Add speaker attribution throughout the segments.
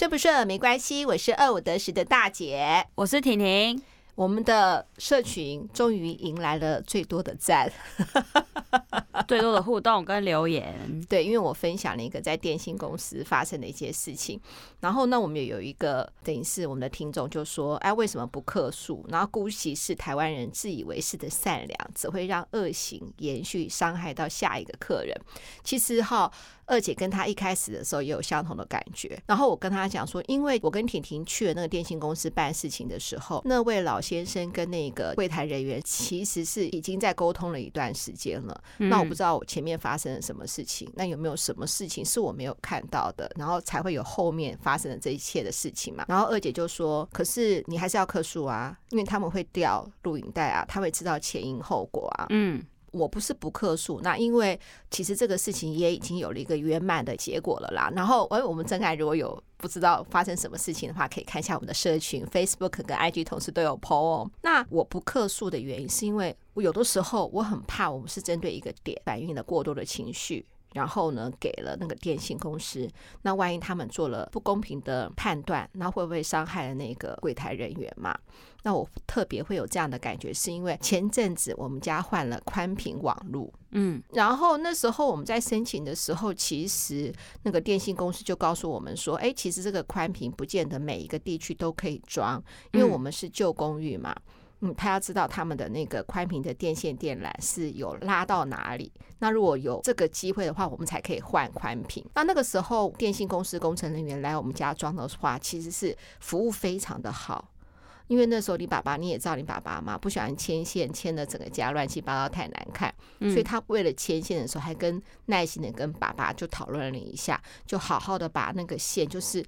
Speaker 1: 顺不顺没关系，我是二五得十的大姐，
Speaker 2: 我是婷婷。
Speaker 1: 我们的社群终于迎来了最多的赞，
Speaker 2: 最多的互动跟留言。
Speaker 1: 对，因为我分享了一个在电信公司发生的一些事情，然后呢，我们也有一个等于是我们的听众就说：“哎，为什么不客诉？然后姑息是台湾人自以为是的善良，只会让恶行延续，伤害到下一个客人。”其实哈。二姐跟她一开始的时候也有相同的感觉，然后我跟她讲说，因为我跟婷婷去了那个电信公司办事情的时候，那位老先生跟那个柜台人员其实是已经在沟通了一段时间了。那我不知道我前面发生了什么事情，那有没有什么事情是我没有看到的，然后才会有后面发生的这一切的事情嘛？然后二姐就说：“可是你还是要克诉啊，因为他们会掉录影带啊，他会知道前因后果啊。”嗯。我不是不客诉，那因为其实这个事情也已经有了一个圆满的结果了啦。然后，哎，我们真爱如果有不知道发生什么事情的话，可以看一下我们的社群，Facebook 跟 IG 同时都有 PO 哦。那我不客诉的原因，是因为我有的时候我很怕我们是针对一个点反映了过多的情绪。然后呢，给了那个电信公司，那万一他们做了不公平的判断，那会不会伤害了那个柜台人员嘛？那我特别会有这样的感觉，是因为前阵子我们家换了宽频网络，嗯，然后那时候我们在申请的时候，其实那个电信公司就告诉我们说，哎，其实这个宽频不见得每一个地区都可以装，因为我们是旧公寓嘛。嗯，他要知道他们的那个宽频的电线电缆是有拉到哪里。那如果有这个机会的话，我们才可以换宽频。那那个时候，电信公司工程人员来我们家装的话，其实是服务非常的好。因为那时候你爸爸你也知道，你爸爸嘛不喜欢牵线，牵的整个家乱七八糟太难看，所以他为了牵线的时候，还跟耐心的跟爸爸就讨论了一下，就好好的把那个线就是。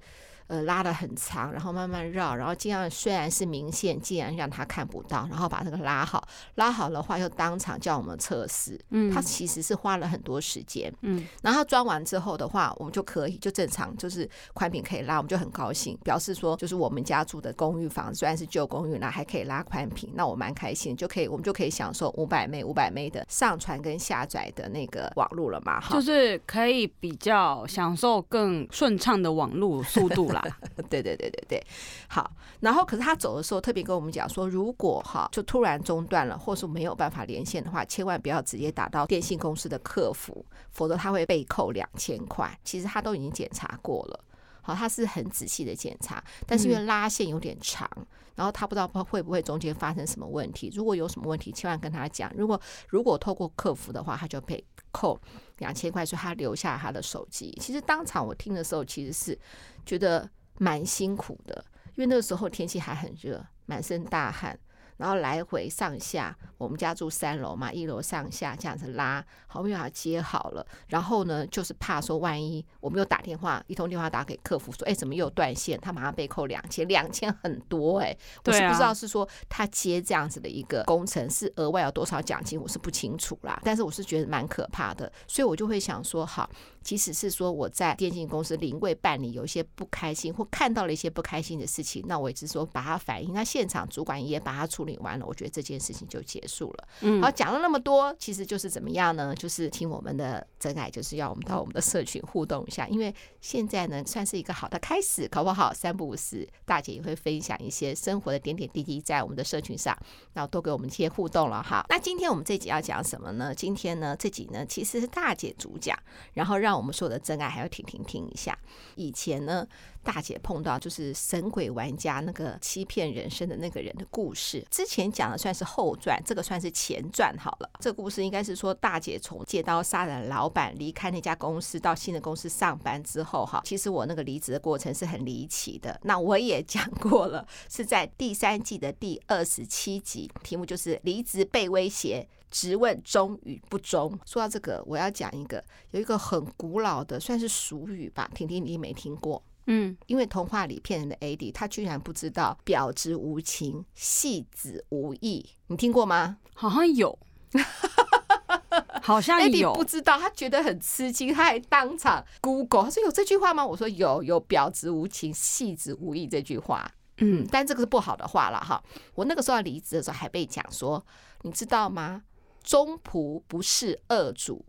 Speaker 1: 呃，拉得很长，然后慢慢绕，然后尽量虽然是明线，尽量让他看不到，然后把这个拉好，拉好的话又当场叫我们测试。嗯，他其实是花了很多时间。嗯，然后装完之后的话，我们就可以就正常，就是宽屏可以拉，我们就很高兴，表示说就是我们家住的公寓房虽然是旧公寓，那还可以拉宽屏，那我蛮开心，就可以我们就可以享受五百 M 五百 M 的上传跟下载的那个网络了嘛？哈，
Speaker 2: 就是可以比较享受更顺畅的网络速度。
Speaker 1: 对对对对对，好。然后，可是他走的时候特别跟我们讲说，如果哈就突然中断了，或是没有办法连线的话，千万不要直接打到电信公司的客服，否则他会被扣两千块。其实他都已经检查过了，好，他是很仔细的检查，但是因为拉线有点长，然后他不知道会不会中间发生什么问题。如果有什么问题，千万跟他讲。如果如果透过客服的话，他就被扣两千块，说他留下他的手机。其实当场我听的时候，其实是。觉得蛮辛苦的，因为那个时候天气还很热，满身大汗。然后来回上下，我们家住三楼嘛，一楼上下这样子拉，好不容易把它接好了。然后呢，就是怕说万一我们又打电话，一通电话打给客服说，哎，怎么又断线？他马上被扣两千，两千很多哎、欸。我是不知道是说他接这样子的一个工程是额外有多少奖金，我是不清楚啦。但是我是觉得蛮可怕的，所以我就会想说，好，即使是说我在电信公司临柜办理有一些不开心或看到了一些不开心的事情，那我也是说把它反映，那现场主管也把它处理。完了，我觉得这件事情就结束了。嗯，好，讲了那么多，其实就是怎么样呢？就是听我们的真爱，就是要我们到我们的社群互动一下，因为现在呢算是一个好的开始，搞不好三不五时，大姐也会分享一些生活的点点滴滴在我们的社群上，然后多给我们一些互动了哈。那今天我们这集要讲什么呢？今天呢这集呢其实是大姐主讲，然后让我们所有的真爱还要停停听一下。以前呢。大姐碰到就是神鬼玩家那个欺骗人生的那个人的故事，之前讲的算是后传，这个算是前传好了。这个故事应该是说大姐从借刀杀人老板离开那家公司到新的公司上班之后哈，其实我那个离职的过程是很离奇的。那我也讲过了，是在第三季的第二十七集，题目就是离职被威胁，质问忠与不忠。说到这个，我要讲一个有一个很古老的算是俗语吧，婷婷你没听过？嗯，因为童话里骗人的 AD，他居然不知道“婊子无情，戏子无义”，你听过吗？
Speaker 2: 好像有，好像有。
Speaker 1: AD 不知道，他觉得很吃惊，他还当场 Google，他说有这句话吗？我说有，有“婊子无情，戏子无义”这句话。嗯，但这个是不好的话了哈。我那个时候要离职的时候，还被讲说，你知道吗？忠仆不是恶主，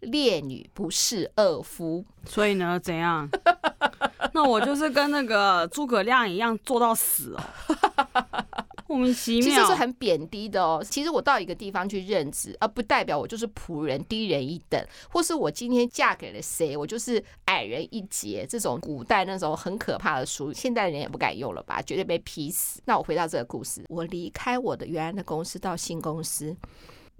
Speaker 1: 烈女不是恶夫。
Speaker 2: 所以呢，怎样？那我就是跟那个诸葛亮一样做到死哦。莫名其妙，
Speaker 1: 其实是很贬低的哦。其实我到一个地方去任职，而不代表我就是仆人，低人一等，或是我今天嫁给了谁，我就是矮人一截。这种古代那种很可怕的俗语，现代人也不敢用了吧？绝对被劈死。那我回到这个故事，我离开我的原来的公司到新公司。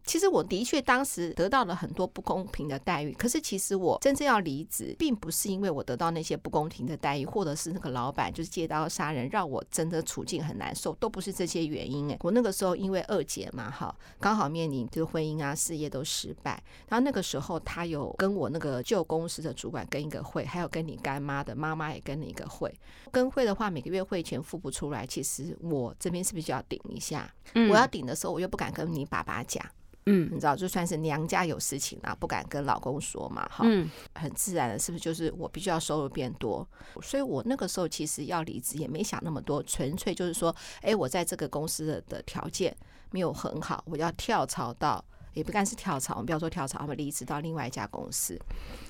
Speaker 1: 其实我的确当时得到了很多不公平的待遇，可是其实我真正要离职，并不是因为我得到那些不公平的待遇，或者是那个老板就是借刀杀人，让我真的处境很难受，都不是这些原因。哎，我那个时候因为二姐嘛，哈，刚好面临就是婚姻啊、事业都失败，然后那个时候他有跟我那个旧公司的主管跟一个会，还有跟你干妈的妈妈也跟了一个会，跟会的话每个月会钱付不出来，其实我这边是不是就要顶一下？我要顶的时候，我又不敢跟你爸爸讲。嗯，你知道，就算是娘家有事情啊，不敢跟老公说嘛，哈，嗯，很自然的，是不是就是我必须要收入变多？所以我那个时候其实要离职也没想那么多，纯粹就是说，哎，我在这个公司的的条件没有很好，我要跳槽到。也不干是跳槽，我们不要说跳槽，我们离职到另外一家公司。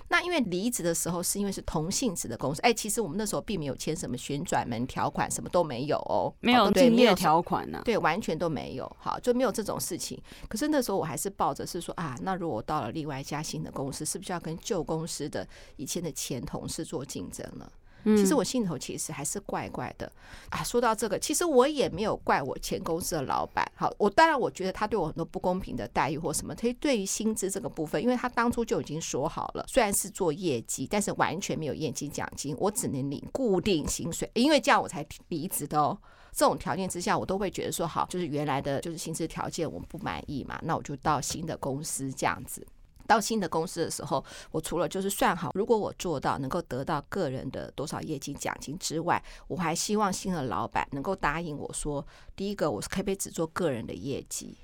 Speaker 1: 那因为离职的时候是因为是同性质的公司，哎，其实我们那时候并没有签什么旋转门条款，什么都没有哦，
Speaker 2: 没有竞业条款呢，
Speaker 1: 对，完全都没有，好，就没有这种事情。可是那时候我还是抱着是说啊，那如果我到了另外一家新的公司，是不是要跟旧公司的以前的前同事做竞争了？其实我心头其实还是怪怪的啊。说到这个，其实我也没有怪我前公司的老板。好，我当然我觉得他对我很多不公平的待遇或什么。他对于薪资这个部分，因为他当初就已经说好了，虽然是做业绩，但是完全没有业绩奖金，我只能领固定薪水。因为这样我才离职的哦。这种条件之下，我都会觉得说好，就是原来的就是薪资条件我不满意嘛，那我就到新的公司这样子。到新的公司的时候，我除了就是算好，如果我做到能够得到个人的多少业绩奖金之外，我还希望新的老板能够答应我说，第一个我是可以只做个人的业绩，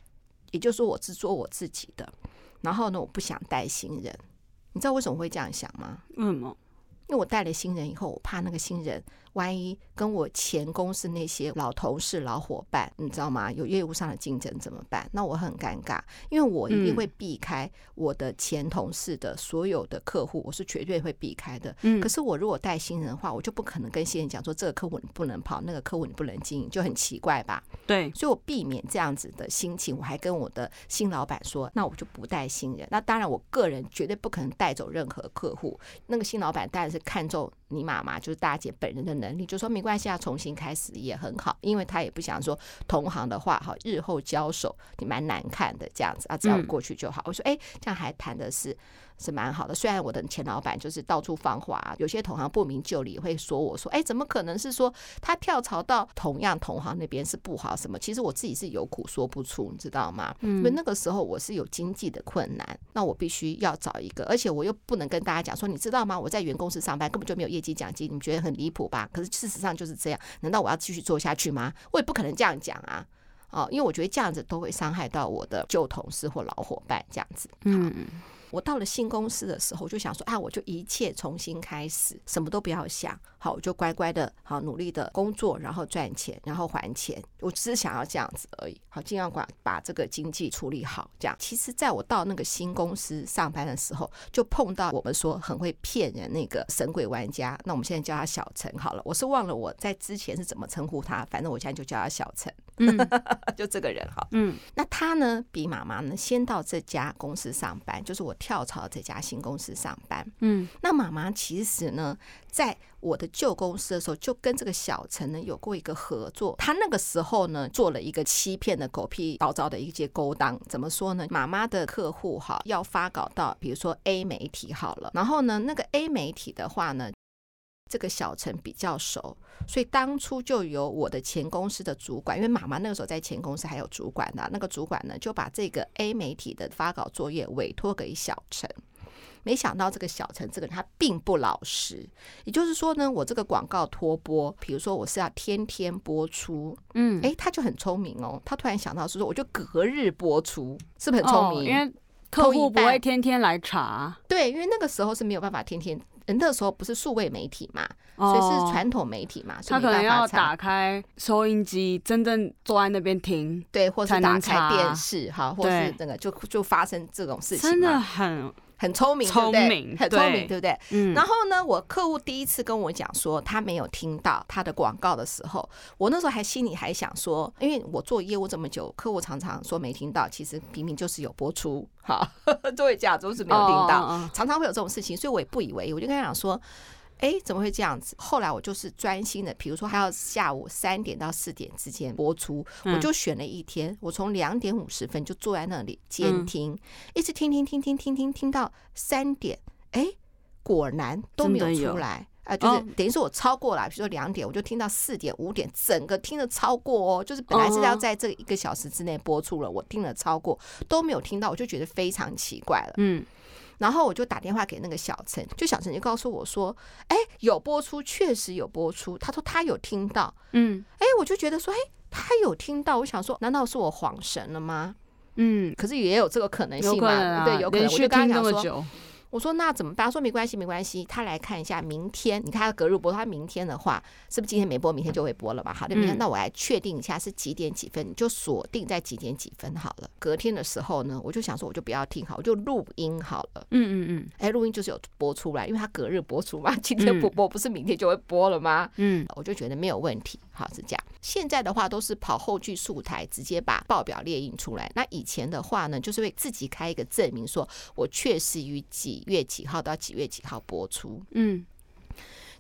Speaker 1: 也就是说我只做我自己的。然后呢，我不想带新人。你知道为什么会这样想吗？
Speaker 2: 为什么，
Speaker 1: 因为我带了新人以后，我怕那个新人。万一跟我前公司那些老同事、老伙伴，你知道吗？有业务上的竞争怎么办？那我很尴尬，因为我一定会避开我的前同事的所有的客户，我是绝对会避开的。可是我如果带新人的话，我就不可能跟新人讲说这个客户你不能跑，那个客户你不能经营，就很奇怪吧？
Speaker 2: 对，
Speaker 1: 所以我避免这样子的心情，我还跟我的新老板说，那我就不带新人。那当然，我个人绝对不可能带走任何客户。那个新老板当然是看中你妈妈，就是大姐本人的能力，就说没关系啊，重新开始也很好，因为她也不想说同行的话，哈，日后交手你蛮难看的这样子啊，只要过去就好。我说，哎，这样还谈的是。是蛮好的，虽然我的前老板就是到处放话，有些同行不明就里会说我说，哎，怎么可能是说他跳槽到同样同行那边是不好什么？其实我自己是有苦说不出，你知道吗？因为那个时候我是有经济的困难，那我必须要找一个，而且我又不能跟大家讲说，你知道吗？我在原公司上班根本就没有业绩奖金，你们觉得很离谱吧？可是事实上就是这样，难道我要继续做下去吗？我也不可能这样讲啊，哦，因为我觉得这样子都会伤害到我的旧同事或老伙伴，这样子，嗯。我到了新公司的时候，就想说啊，我就一切重新开始，什么都不要想，好，我就乖乖的，好努力的工作，然后赚钱，然后还钱。我只是想要这样子而已，好，尽量管把这个经济处理好。这样，其实在我到那个新公司上班的时候，就碰到我们说很会骗人那个神鬼玩家。那我们现在叫他小陈好了，我是忘了我在之前是怎么称呼他，反正我现在就叫他小陈。嗯，就这个人哈，嗯，那他呢，比妈妈呢先到这家公司上班，就是我跳槽这家新公司上班，嗯，那妈妈其实呢，在我的旧公司的时候，就跟这个小陈呢有过一个合作，他那个时候呢做了一个欺骗的狗屁倒灶的一些勾当，怎么说呢？妈妈的客户哈要发稿到，比如说 A 媒体好了，然后呢，那个 A 媒体的话呢。这个小陈比较熟，所以当初就由我的前公司的主管，因为妈妈那个时候在前公司还有主管的，那个主管呢就把这个 A 媒体的发稿作业委托给小陈。没想到这个小陈这个人他并不老实，也就是说呢，我这个广告托播，比如说我是要天天播出，嗯，哎，他就很聪明哦，他突然想到是说，我就隔日播出，是不是很聪明？
Speaker 2: 哦，因为客户不会天天来查，
Speaker 1: 对，因为那个时候是没有办法天天。那时候不是数位媒体嘛，所以是传统媒体嘛，
Speaker 2: 他可能要打开收音机，真正坐在那边听，
Speaker 1: 对，或是打开电视，哈，或是那个就就发生这种事情，
Speaker 2: 真的很
Speaker 1: 很聪明，
Speaker 2: 聪明，
Speaker 1: 很聪明，对不对？
Speaker 2: 嗯。
Speaker 1: 然后呢，我客户第一次跟我讲说他没有听到他的广告的时候，我那时候还心里还想说，因为我做业务这么久，客户常常说没听到，其实明明就是有播出，哈，作为假装，是没有听到，常常会有这种事情，所以我也不以为意，我就跟他讲说。哎，怎么会这样子？后来我就是专心的，比如说还要下午三点到四点之间播出，我就选了一天，我从两点五十分就坐在那里监听，一直听听听听听听听到三点，哎，果然都没有出来。啊，就是等于说我超过了，比如说两点，我就听到四点五点，整个听了超过哦，就是本来是要在这一个小时之内播出了，我听了超过都没有听到，我就觉得非常奇怪了，嗯。然后我就打电话给那个小陈，就小陈就告诉我说：“哎，有播出，确实有播出。”他说他有听到，嗯，哎，我就觉得说，哎，他有听到。我想说，难道是我恍神了吗？嗯，可是也有这个可能性嘛，对，有可能。我就跟他讲说。我说那怎么办？他说没关系，没关系。他来看一下明天，你看他隔日播，他明天的话是不是今天没播，明天就会播了吧？好的，明天那我来确定一下是几点几分，你就锁定在几点几分好了。隔天的时候呢，我就想说我就不要听好，我就录音好了。嗯嗯嗯。哎，录音就是有播出来，因为他隔日播出嘛，今天不播不是明天就会播了吗？嗯，我就觉得没有问题。好，是这样。现在的话都是跑后制素材，直接把报表列印出来。那以前的话呢，就是会自己开一个证明，说我确实于几月几号到几月几号播出。嗯，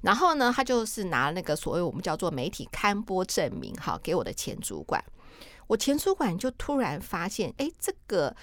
Speaker 1: 然后呢，他就是拿那个所谓我们叫做媒体刊播证明，好，给我的前主管。我前主管就突然发现，哎，这个。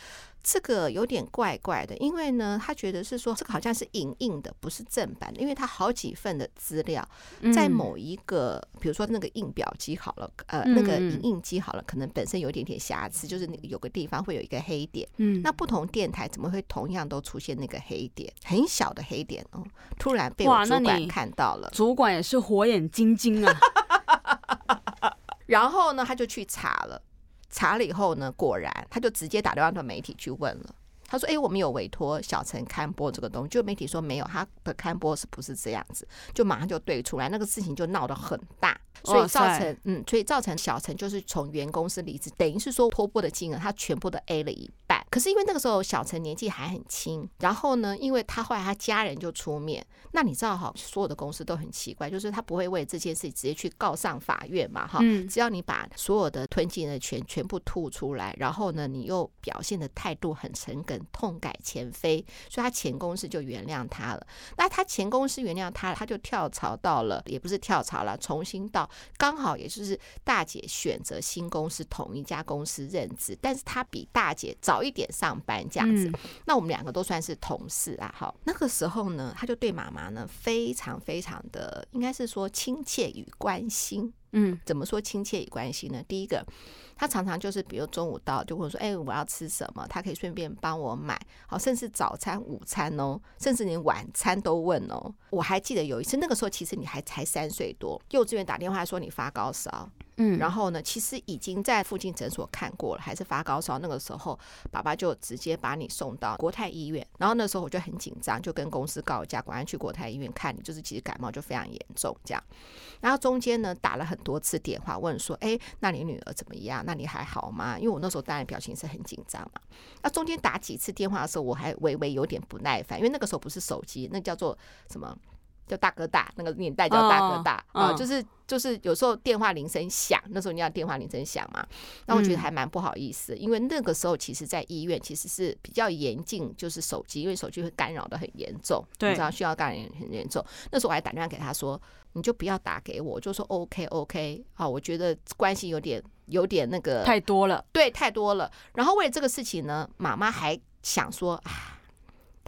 Speaker 1: 这个有点怪怪的，因为呢，他觉得是说这个好像是影印的，不是正版的，因为他好几份的资料在某一个，比如说那个印表机好了，呃，那个影印机好了，可能本身有一点点瑕疵，就是那个有个地方会有一个黑点。嗯，那不同电台怎么会同样都出现那个黑点？很小的黑点哦，突然被我主管看到了，
Speaker 2: 主管也是火眼金睛啊。
Speaker 1: 然后呢，他就去查了。查了以后呢，果然他就直接打电话到媒体去问了。他说：“哎，我们有委托小陈刊播这个东西。”就媒体说没有，他的刊播是不是这样子？就马上就对出来，那个事情就闹得很大，所以造成嗯，所以造成小陈就是从原公司离职，等于是说托播的金额他全部都 A 了一半。可是因为那个时候小陈年纪还很轻，然后呢，因为他后来他家人就出面，那你知道哈，所有的公司都很奇怪，就是他不会为这件事直接去告上法院嘛哈，只要你把所有的吞进的钱全部吐出来，然后呢，你又表现的态度很诚恳，痛改前非，所以他前公司就原谅他了。那他前公司原谅他，他就跳槽到了，也不是跳槽了，重新到刚好也就是大姐选择新公司同一家公司任职，但是他比大姐早一点。点上班这样子，那我们两个都算是同事啊。好，那个时候呢，他就对妈妈呢非常非常的，应该是说亲切与关心。嗯，怎么说亲切与关心呢？第一个，他常常就是，比如中午到就会说，哎，我要吃什么？他可以顺便帮我买。好，甚至早餐、午餐哦，甚至连晚餐都问哦。我还记得有一次，那个时候其实你还才三岁多，幼稚园打电话说你发高烧。嗯，然后呢，其实已经在附近诊所看过了，还是发高烧。那个时候，爸爸就直接把你送到国泰医院。然后那时候我就很紧张，就跟公司告假，赶快去国泰医院看你。就是其实感冒就非常严重这样。然后中间呢，打了很多次电话问说，哎，那你女儿怎么样？那你还好吗？因为我那时候当然表情是很紧张嘛。那中间打几次电话的时候，我还微微有点不耐烦，因为那个时候不是手机，那叫做什么？叫大哥大，那个年代叫大哥大啊，就是就是有时候电话铃声响，那时候你要电话铃声响嘛，那我觉得还蛮不好意思，因为那个时候其实，在医院其实是比较严禁，就是手机，因为手机会干扰的很严重，你知道需要干扰很严重。那时候我还打电话给他说，你就不要打给我，就说 OK OK 好，我觉得关系有点有点那个
Speaker 2: 太多了，
Speaker 1: 对，太多了。然后为了这个事情呢，妈妈还想说啊。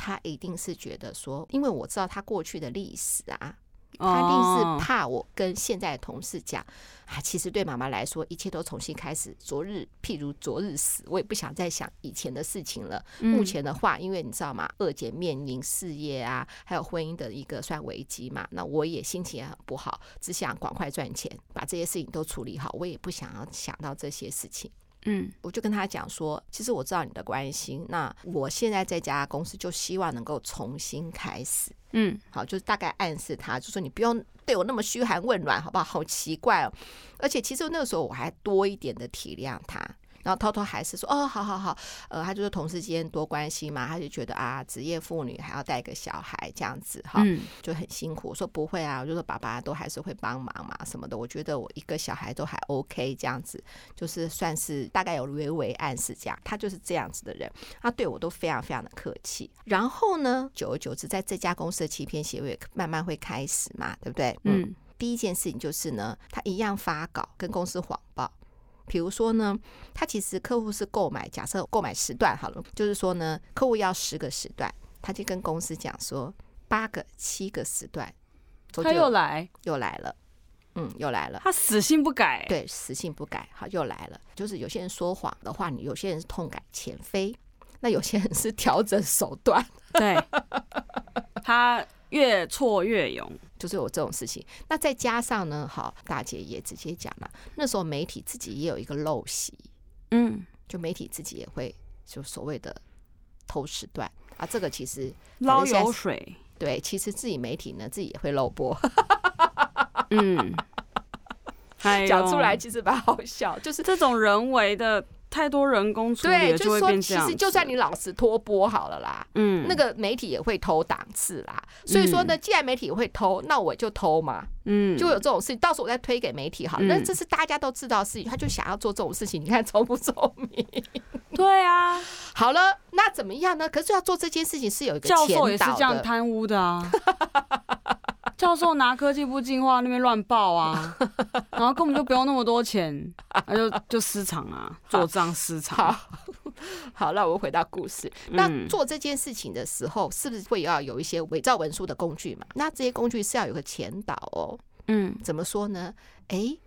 Speaker 1: 他一定是觉得说，因为我知道他过去的历史啊，他一定是怕我跟现在的同事讲啊。其实对妈妈来说，一切都重新开始。昨日譬如昨日死，我也不想再想以前的事情了。目前的话，因为你知道吗，二姐面临事业啊，还有婚姻的一个算危机嘛，那我也心情也很不好，只想赶快赚钱，把这些事情都处理好。我也不想要想到这些事情。嗯，我就跟他讲说，其实我知道你的关心，那我现在在这家公司就希望能够重新开始。嗯，好，就是大概暗示他，就说你不用对我那么嘘寒问暖，好不好？好奇怪哦。而且其实那个时候我还多一点的体谅他，然后偷偷还是说哦，好好好，呃，他就是同事之间多关心嘛，他就觉得啊，职业妇女还要带个小孩这样子哈，就很辛苦。我说不会啊，我就说爸爸都还是会帮忙嘛什么的。我觉得我一个小孩都还 OK 这样子，就是算是大概有微微暗示这样。他就是这样子的人，他对我都非常非常的客气。然后呢，久而久之，在这家公司的欺骗协会慢慢会开始嘛，对不对？嗯，第一件事情就是呢，他一样发稿跟公司谎报。比如说呢，他其实客户是购买，假设购买时段好了，就是说呢，客户要十个时段，他就跟公司讲说八个、七个时段，
Speaker 2: 他又来，
Speaker 1: 又来了，嗯，又来了，
Speaker 2: 他死性不改，
Speaker 1: 对，死性不改，好，又来了。就是有些人说谎的话，你有些人是痛改前非，那有些人是调整手段，
Speaker 2: 对，他越挫越勇。
Speaker 1: 就是有这种事情，那再加上呢，好，大姐也直接讲了，那时候媒体自己也有一个陋习，嗯，就媒体自己也会就所谓的偷时段。啊，这个其实
Speaker 2: 捞油水，
Speaker 1: 对，其实自己媒体呢自己也会漏播，
Speaker 2: 嗯，
Speaker 1: 讲出来其实蛮好笑，就是
Speaker 2: 这种人为的。太多人工处理，就会变这样。
Speaker 1: 其实就算你老实脱播好了啦，嗯，那个媒体也会偷档次啦。所以说呢，既然媒体也会偷，那我就偷嘛，嗯，就有这种事情。到时候我再推给媒体好了，那这是大家都知道的事情，他就想要做这种事情，你看聪不聪明？
Speaker 2: 对啊，
Speaker 1: 好了，那怎么样呢？可是要做这件事情是有一个教
Speaker 2: 授也是这样贪污的啊。教授拿科技部进化那边乱报啊，然后根本就不用那么多钱，那就就私藏啊，做账私藏。
Speaker 1: 好，好，那我们回到故事。那做这件事情的时候，是不是会要有一些伪造文书的工具嘛？那这些工具是要有个前导哦。嗯，怎么说呢？哎，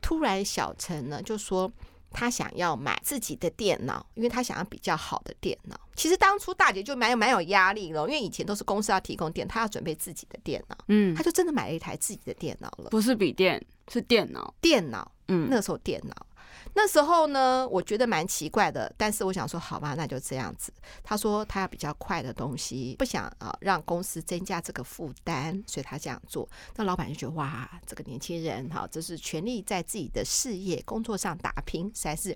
Speaker 1: 突然小陈呢就说。他想要买自己的电脑，因为他想要比较好的电脑。其实当初大姐就蛮有蛮有压力了，因为以前都是公司要提供电，他要准备自己的电脑。嗯，他就真的买了一台自己的电脑了，
Speaker 2: 不是笔电，是电脑。
Speaker 1: 电脑，嗯，那个时候电脑。那时候呢，我觉得蛮奇怪的，但是我想说，好吧，那就这样子。他说他要比较快的东西，不想啊让公司增加这个负担，所以他这样做。那老板就觉得哇，这个年轻人哈，这是全力在自己的事业工作上打拼，实在是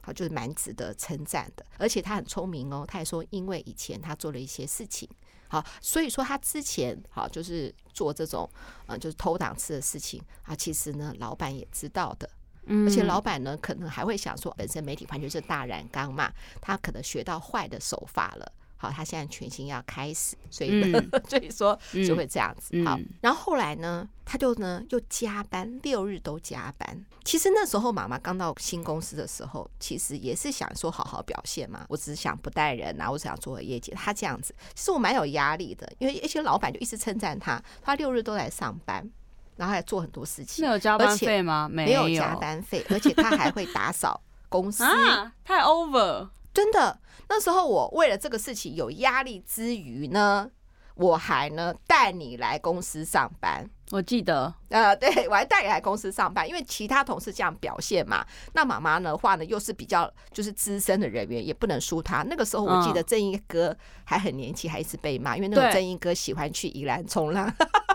Speaker 1: 好，就是蛮值得称赞的。而且他很聪明哦，他还说，因为以前他做了一些事情，好，所以说他之前好就是做这种嗯，就是偷档次的事情啊，其实呢，老板也知道的。而且老板呢，可能还会想说，本身媒体环境是大染缸嘛，他可能学到坏的手法了。好，他现在全新要开始，所以呢，所以说就会这样子。好，然后后来呢，他就呢又加班，六日都加班。其实那时候妈妈刚到新公司的时候，其实也是想说好好表现嘛，我只是想不带人啊，我只想做业绩。他这样子，其实我蛮有压力的，因为一些老板就一直称赞他，他六日都来上班。然后还做很多事情，
Speaker 2: 没有加班费吗？
Speaker 1: 没有加班费，而且他还会打扫公司，
Speaker 2: 啊、太 over，
Speaker 1: 真的。那时候我为了这个事情有压力之余呢，我还呢带你来公司上班。
Speaker 2: 我记得，
Speaker 1: 呃，对，我还带你来公司上班，因为其他同事这样表现嘛。那妈妈的话呢，又是比较就是资深的人员，也不能输他。那个时候我记得正义哥还很年轻，还一直被骂，因为那个正义哥喜欢去宜兰冲浪。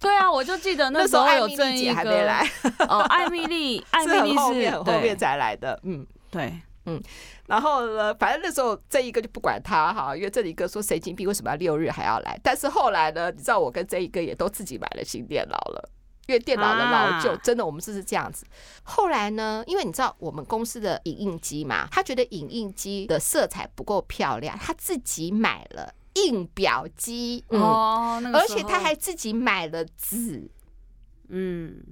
Speaker 2: 对啊，我就记得那时候有正义哥
Speaker 1: 还没来
Speaker 2: 哦，艾米丽，艾米丽是
Speaker 1: 后面后面才来的，嗯，
Speaker 2: 对，
Speaker 1: 嗯，然后呢，反正那时候正义哥就不管他哈，因为正义哥说神经病，为什么要六日还要来？但是后来呢，你知道我跟正义哥也都自己买了新电脑了，因为电脑的老旧，真的我们就是这样子。后来呢，因为你知道我们公司的影印机嘛，他觉得影印机的色彩不够漂亮，他自己买了。印表机、嗯、哦，那个、而且他还自己买了纸，嗯，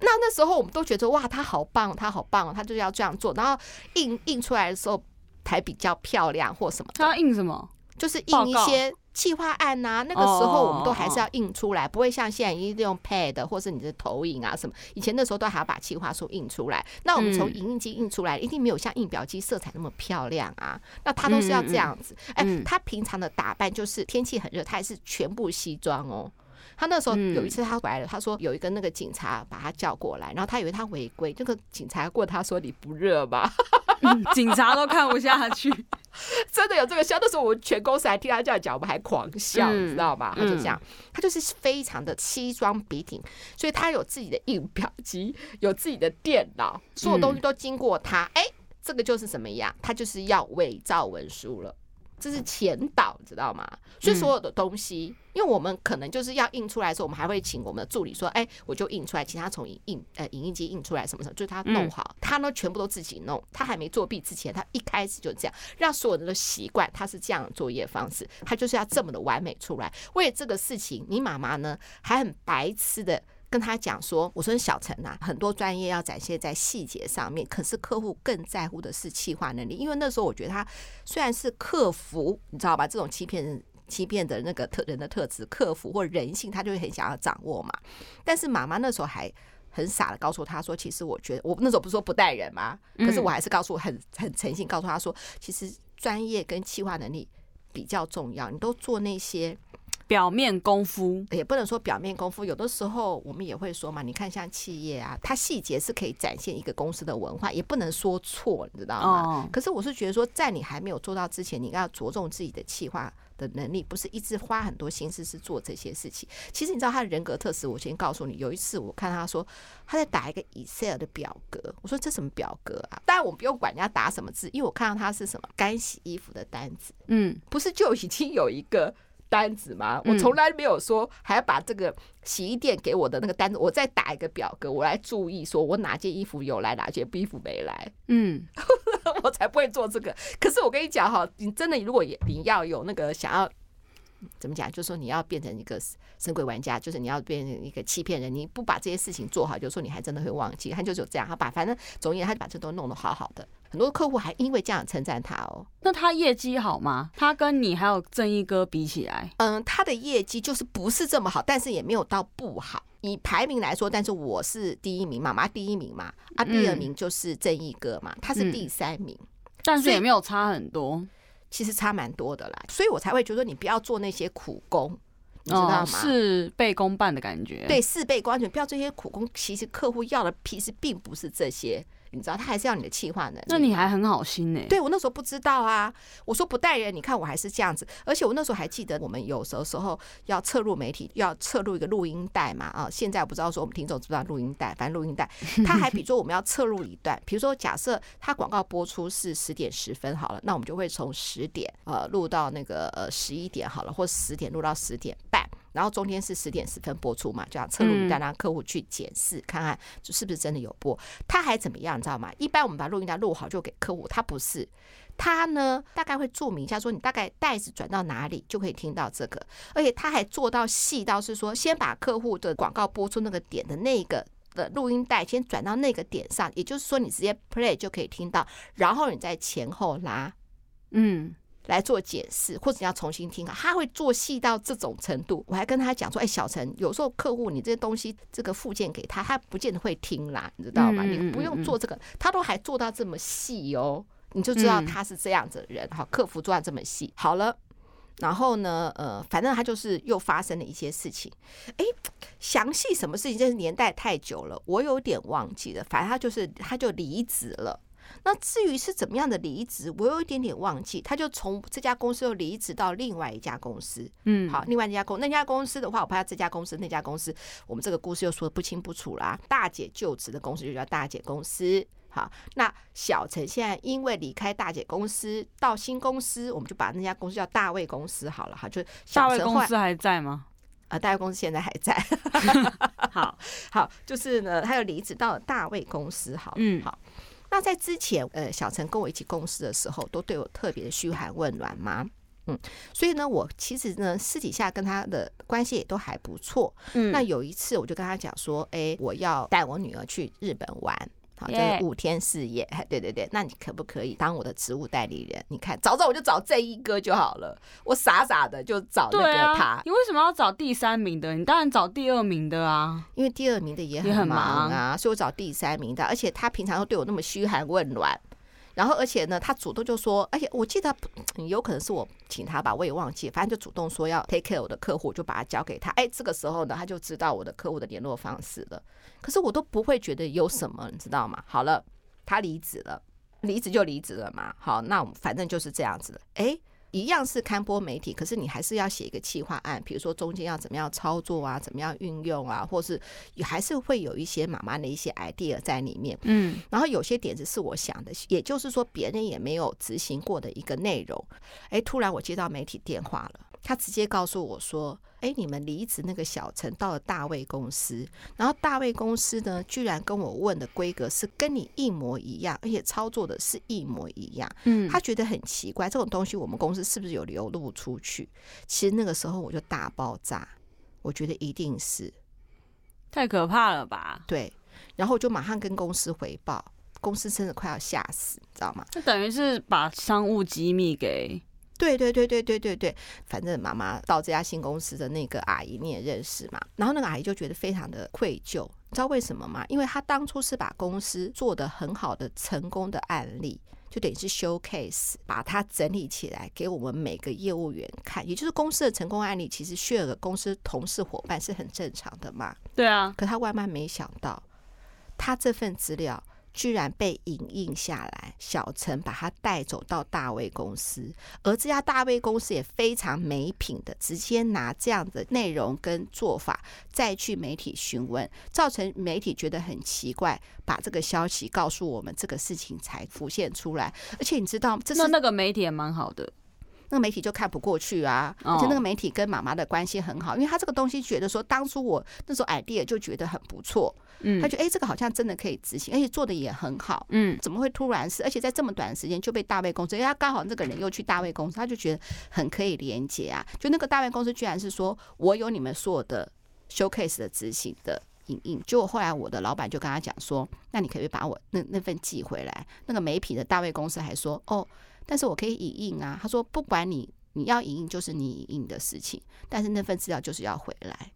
Speaker 1: 那那时候我们都觉得哇，他好棒，他好棒，他就要这样做，然后印印出来的时候才比较漂亮或什么。
Speaker 2: 他要印什么？
Speaker 1: 就是印一些。企划案呐、啊，那个时候我们都还是要印出来，不会像现在一定用 pad 或是你的投影啊什么。以前那时候都还要把企划书印出来。那我们从影印机印出来，一定没有像印表机色彩那么漂亮啊。那他都是要这样子。哎，他平常的打扮就是天气很热，他也是全部西装哦。他那时候有一次他回来了，他说有一个那个警察把他叫过来，然后他以为他违规，这个警察过他说，你不热吗？
Speaker 2: 警察都看不下去，
Speaker 1: 真 的有这个笑。那时候我们全公司还听他这样讲，我们还狂笑，你知道吗？他就这样，他就是非常的西装笔挺，所以他有自己的印表机，有自己的电脑，所有东西都经过他。哎，这个就是什么样？他就是要伪造文书了。这是前导，知道吗？所以所有的东西，因为我们可能就是要印出来的时候，我们还会请我们的助理说：“哎，我就印出来，其他从印呃影印机印出来，什么什么，就是他弄好。他呢，全部都自己弄。他还没作弊之前，他一开始就这样，让所有人都习惯他是这样的作业方式，他就是要这么的完美出来。为了这个事情，你妈妈呢还很白痴的。”跟他讲说，我说小陈呐、啊，很多专业要展现在细节上面，可是客户更在乎的是企划能力。因为那时候我觉得他虽然是客服，你知道吧？这种欺骗人、欺骗的那个特人的特质，客服或人性，他就会很想要掌握嘛。但是妈妈那时候还很傻的告诉他说，其实我觉得我那时候不是说不带人吗？可是我还是告诉很很诚信告诉他说，其实专业跟企划能力比较重要。你都做那些。
Speaker 2: 表面功夫
Speaker 1: 也不能说表面功夫，有的时候我们也会说嘛。你看，像企业啊，它细节是可以展现一个公司的文化，也不能说错，你知道吗？可是我是觉得说，在你还没有做到之前，你要着重自己的企划的能力，不是一直花很多心思是做这些事情。其实你知道他的人格特质，我先告诉你。有一次我看他说他在打一个 Excel 的表格，我说这什么表格啊？当然我不用管人家打什么字，因为我看到他是什么干洗衣服的单子，嗯，不是就已经有一个。单子吗？我从来没有说还要把这个洗衣店给我的那个单子，我再打一个表格，我来注意说我哪件衣服有来，哪件衣服没来。嗯，我才不会做这个。可是我跟你讲哈，你真的如果你要有那个想要。怎么讲？就是说你要变成一个神鬼玩家，就是你要变成一个欺骗人。你不把这些事情做好，就是说你还真的会忘记。他就是有这样，他把反正总而言之，他就把这都弄得好好的。很多客户还因为这样称赞他哦。
Speaker 2: 那他业绩好吗？他跟你还有正义哥比起来，
Speaker 1: 嗯，他的业绩就是不是这么好，但是也没有到不好。以排名来说，但是我是第一名，妈妈第一名嘛，啊，第二名就是正义哥嘛，他是第三名，嗯，
Speaker 2: 但是也没有差很多。
Speaker 1: 其实差蛮多的啦，所以我才会觉得你不要做那些苦工，你知道吗？
Speaker 2: 事倍功半的感觉。
Speaker 1: 对，事倍功半，不要这些苦工。其实客户要的其实并不是这些。你知道他还是要你的企划能力，
Speaker 2: 那你还很好心呢、欸。
Speaker 1: 对，我那时候不知道啊，我说不带人，你看我还是这样子。而且我那时候还记得，我们有时候时候要侧录媒体，要侧录一个录音带嘛啊。现在我不知道说我们听众知不知道录音带，反正录音带，他还比如说我们要侧录一段，比如说假设他广告播出是十点十分好了，那我们就会从十点呃录到那个呃十一点好了，或十点录到十点半。然后中间是十点十分播出嘛，就要侧录音带让客户去检视看看是不是真的有播。他还怎么样，你知道吗？一般我们把录音带录好就给客户，他不是，他呢大概会注明一下说你大概袋子转到哪里就可以听到这个，而且他还做到细到是说先把客户的广告播出那个点的那个的录音带先转到那个点上，也就是说你直接 play 就可以听到，然后你再前后拉，嗯。来做解释，或者你要重新听，他会做细到这种程度。我还跟他讲说：“哎，小陈，有时候客户你这些东西这个附件给他，他不见得会听啦，你知道吗？你不用做这个，他都还做到这么细哦，你就知道他是这样子的人。好，客服做到这么细，好了，然后呢，呃，反正他就是又发生了一些事情。哎，详细什么事情？这是年代太久了，我有点忘记了。反正他就是他就离职了。”那至于是怎么样的离职，我有一点点忘记。他就从这家公司又离职到另外一家公司，嗯，好，另外一家公那家公司的话，我怕这家公司那家公司，我们这个故事又说的不清不楚啦。大姐就职的公司就叫大姐公司，好，那小陈现在因为离开大姐公司到新公司，我们就把那家公司叫大卫公司好了，哈，就
Speaker 2: 大卫公司还在吗？
Speaker 1: 啊，大卫公司现在还在 好好，就是呢，他又离职到了大卫公司，好，嗯，好。那在之前，呃，小陈跟我一起共事的时候，都对我特别的嘘寒问暖吗？嗯，所以呢，我其实呢，私底下跟他的关系也都还不错。嗯，那有一次，我就跟他讲说，哎，我要带我女儿去日本玩。好，就是五天四夜，对对对，那你可不可以当我的职务代理人？你看，早知道我就找这一哥就好了，我傻傻的就找那个他。
Speaker 2: 啊、你为什么要找第三名的？你当然找第二名的啊，
Speaker 1: 因为第二名的也很忙啊，忙所以我找第三名的，而且他平常都对我那么嘘寒问暖。然后，而且呢，他主动就说，而且我记得有可能是我请他吧，我也忘记，反正就主动说要 take care 我的客户，就把他交给他。哎，这个时候呢，他就知道我的客户的联络方式了。可是我都不会觉得有什么，你知道吗？好了，他离职了，离职就离职了嘛。好，那我们反正就是这样子的。哎，一样是刊播媒体，可是你还是要写一个企划案，比如说中间要怎么样操作啊，怎么样运用啊，或是还是会有一些妈妈的一些 idea 在里面。嗯，然后有些点子是我想的，也就是说别人也没有执行过的一个内容。哎，突然我接到媒体电话了。他直接告诉我说：“哎，你们离职那个小陈到了大卫公司，然后大卫公司呢，居然跟我问的规格是跟你一模一样，而且操作的是一模一样。嗯，他觉得很奇怪，这种东西我们公司是不是有流露出去？其实那个时候我就大爆炸，我觉得一定是
Speaker 2: 太可怕了吧？
Speaker 1: 对，然后我就马上跟公司回报，公司真的快要吓死，你知道吗？
Speaker 2: 就等于是把商务机密给……
Speaker 1: 对对对对对对对，反正妈妈到这家新公司的那个阿姨你也认识嘛，然后那个阿姨就觉得非常的愧疚，你知道为什么吗？因为她当初是把公司做得很好的成功的案例，就等于是 showcase，把它整理起来给我们每个业务员看，也就是公司的成功案例，其实 share 给公司同事伙伴是很正常的嘛。
Speaker 2: 对啊，
Speaker 1: 可她万万没想到，她这份资料。居然被影印下来，小陈把他带走到大卫公司，而这家大卫公司也非常没品的，直接拿这样的内容跟做法再去媒体询问，造成媒体觉得很奇怪，把这个消息告诉我们，这个事情才浮现出来。而且你知道，这是
Speaker 2: 那那个媒体也蛮好的。
Speaker 1: 那个媒体就看不过去啊，而且那个媒体跟妈妈的关系很好，因为他这个东西觉得说，当初我那时候 idea 就觉得很不错，嗯，他觉得哎，这个好像真的可以执行，而且做的也很好，嗯，怎么会突然是，而且在这么短的时间就被大卫公司，因为他刚好那个人又去大卫公司，他就觉得很可以连接啊，就那个大卫公司居然是说我有你们所有的 showcase 的执行的影印，结果后来我的老板就跟他讲说，那你可以把我那那份寄回来，那个媒体的大卫公司还说哦。但是我可以影印啊，他说不管你你要影印就是你影印的事情，但是那份资料就是要回来。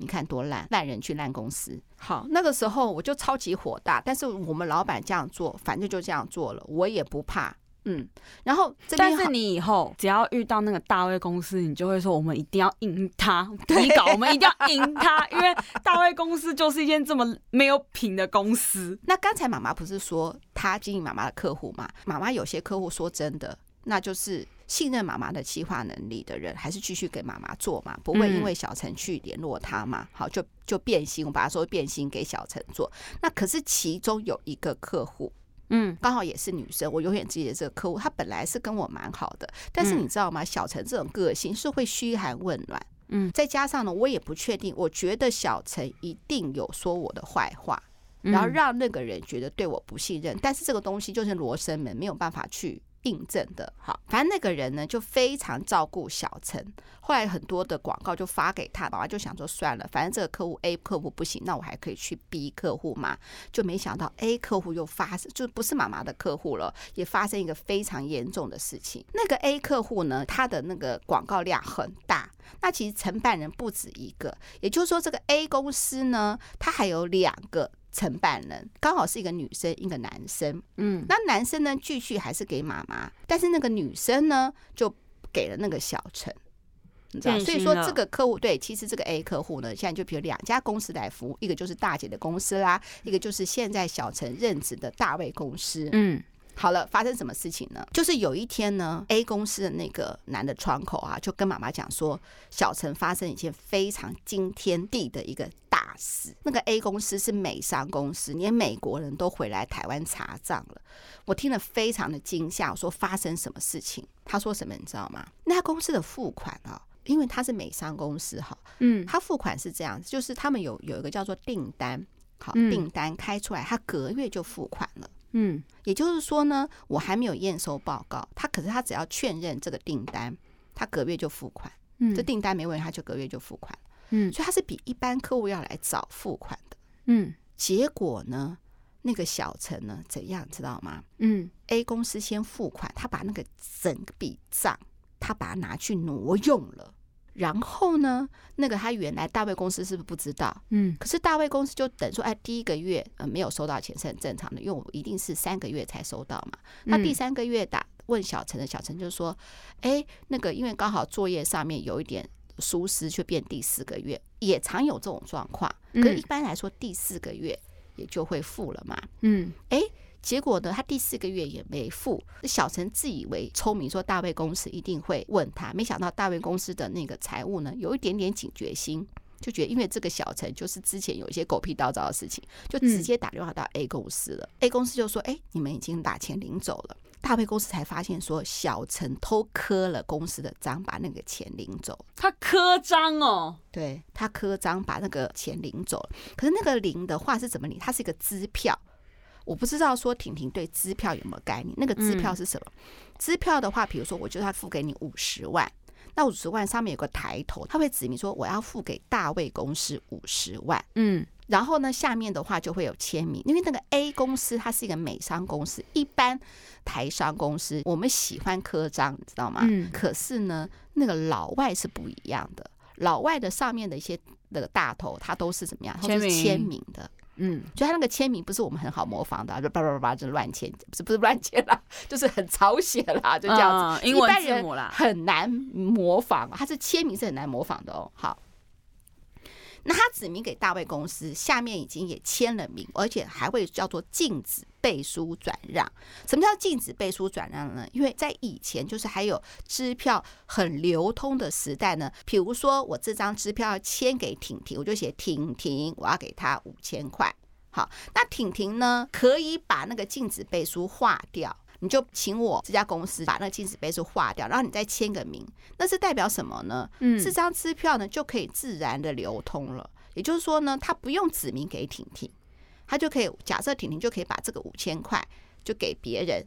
Speaker 1: 你看多烂，烂人去烂公司。好，那个时候我就超级火大，但是我们老板这样做，反正就这样做了，我也不怕。嗯，然后
Speaker 2: 但是你以后只要遇到那个大卫公司，你就会说我们一定要赢他，你搞我们一定要赢他，因为大卫公司就是一间这么没有品的公司。
Speaker 1: 那刚才妈妈不是说她经营妈妈的客户嘛？妈妈有些客户说真的，那就是信任妈妈的企划能力的人，还是继续给妈妈做嘛，不会因为小陈去联络他嘛，好就就变心，我把他说变心给小陈做。那可是其中有一个客户。嗯，刚好也是女生，我永远记得这个客户，她本来是跟我蛮好的，但是你知道吗？小陈这种个性是会嘘寒问暖，嗯，再加上呢，我也不确定，我觉得小陈一定有说我的坏话，然后让那个人觉得对我不信任，但是这个东西就是罗生门，没有办法去。印证的好，反正那个人呢就非常照顾小陈。后来很多的广告就发给他，爸爸就想说算了，反正这个客户 A 客户不行，那我还可以去 B 客户嘛。就没想到 A 客户又发生，就不是妈妈的客户了，也发生一个非常严重的事情。那个 A 客户呢，他的那个广告量很大，那其实承办人不止一个，也就是说这个 A 公司呢，他还有两个。承办人刚好是一个女生，一个男生。嗯，那男生呢，继续还是给妈妈，但是那个女生呢，就给了那个小陈，你知道？所以说这个客户对，其实这个 A 客户呢，现在就比如两家公司来服务，一个就是大姐的公司啦，一个就是现在小陈任职的大卫公司。嗯。好了，发生什么事情呢？就是有一天呢，A 公司的那个男的窗口啊，就跟妈妈讲说，小陈发生一件非常惊天地的一个大事。那个 A 公司是美商公司，连美国人都回来台湾查账了。我听了非常的惊吓，我说发生什么事情？他说什么？你知道吗？那家公司的付款啊，因为他是美商公司哈，嗯，他付款是这样子，就是他们有有一个叫做订单，好，订单开出来，他隔月就付款了。嗯，也就是说呢，我还没有验收报告，他可是他只要确认这个订单，他隔月就付款。嗯，这订单没问题，他就隔月就付款。嗯，所以他是比一般客户要来早付款的。嗯，结果呢，那个小陈呢怎样知道吗？嗯，A 公司先付款，他把那个整笔账，他把它拿去挪用了。然后呢，那个他原来大卫公司是不是不知道？嗯，可是大卫公司就等说，哎，第一个月呃没有收到钱是很正常的，因为我一定是三个月才收到嘛。那第三个月打问小陈的，小陈就说，哎，那个因为刚好作业上面有一点疏失，却变第四个月，也常有这种状况。可是一般来说第四个月也就会付了嘛。嗯，哎，结果呢，他第四个月也没付。小陈自以为聪明，说大卫公司一定会问他，没想到大卫公司的那个财务呢，有一点点警觉心，就觉得因为这个小陈就是之前有一些狗屁倒灶的事情，就直接打电话到 A 公司了。A 公司就说：“哎，你们已经把钱领走了。”大卫公司才发现说，小陈偷刻了公司的章，把那个钱领走。
Speaker 2: 他刻章哦，
Speaker 1: 对，他刻章把那个钱领走了。可是那个领的话是怎么领？它是一个支票。我不知道说婷婷对支票有没有概念？那个支票是什么？支票的话，比如说我就要付给你五十万，那五十万上面有个抬头，他会指明说我要付给大卫公司五十万。嗯。然后呢，下面的话就会有签名，因为那个 A 公司它是一个美商公司，一般台商公司我们喜欢刻章，你知道吗？嗯。可是呢，那个老外是不一样的，老外的上面的一些那个大头，它都是怎么样？它是签名的。嗯。就他那个签名不是我们很好模仿的，就叭叭叭叭就乱签，不是不是乱签啦，就是很草写啦，就这样子。英文字母啦，很难模仿，他是签名是很难模仿的哦。好。那他指名给大卫公司，下面已经也签了名，而且还会叫做禁止背书转让。什么叫禁止背书转让呢？因为在以前就是还有支票很流通的时代呢。比如说我这张支票要签给婷婷，我就写婷婷，我要给她五千块。好，那婷婷呢可以把那个禁止背书划掉。你就请我这家公司把那个禁止背书划掉，然后你再签个名，那是代表什么呢？嗯，这张支票呢就可以自然的流通了。也就是说呢，他不用指名给婷婷，他就可以假设婷婷就可以把这个五千块就给别人。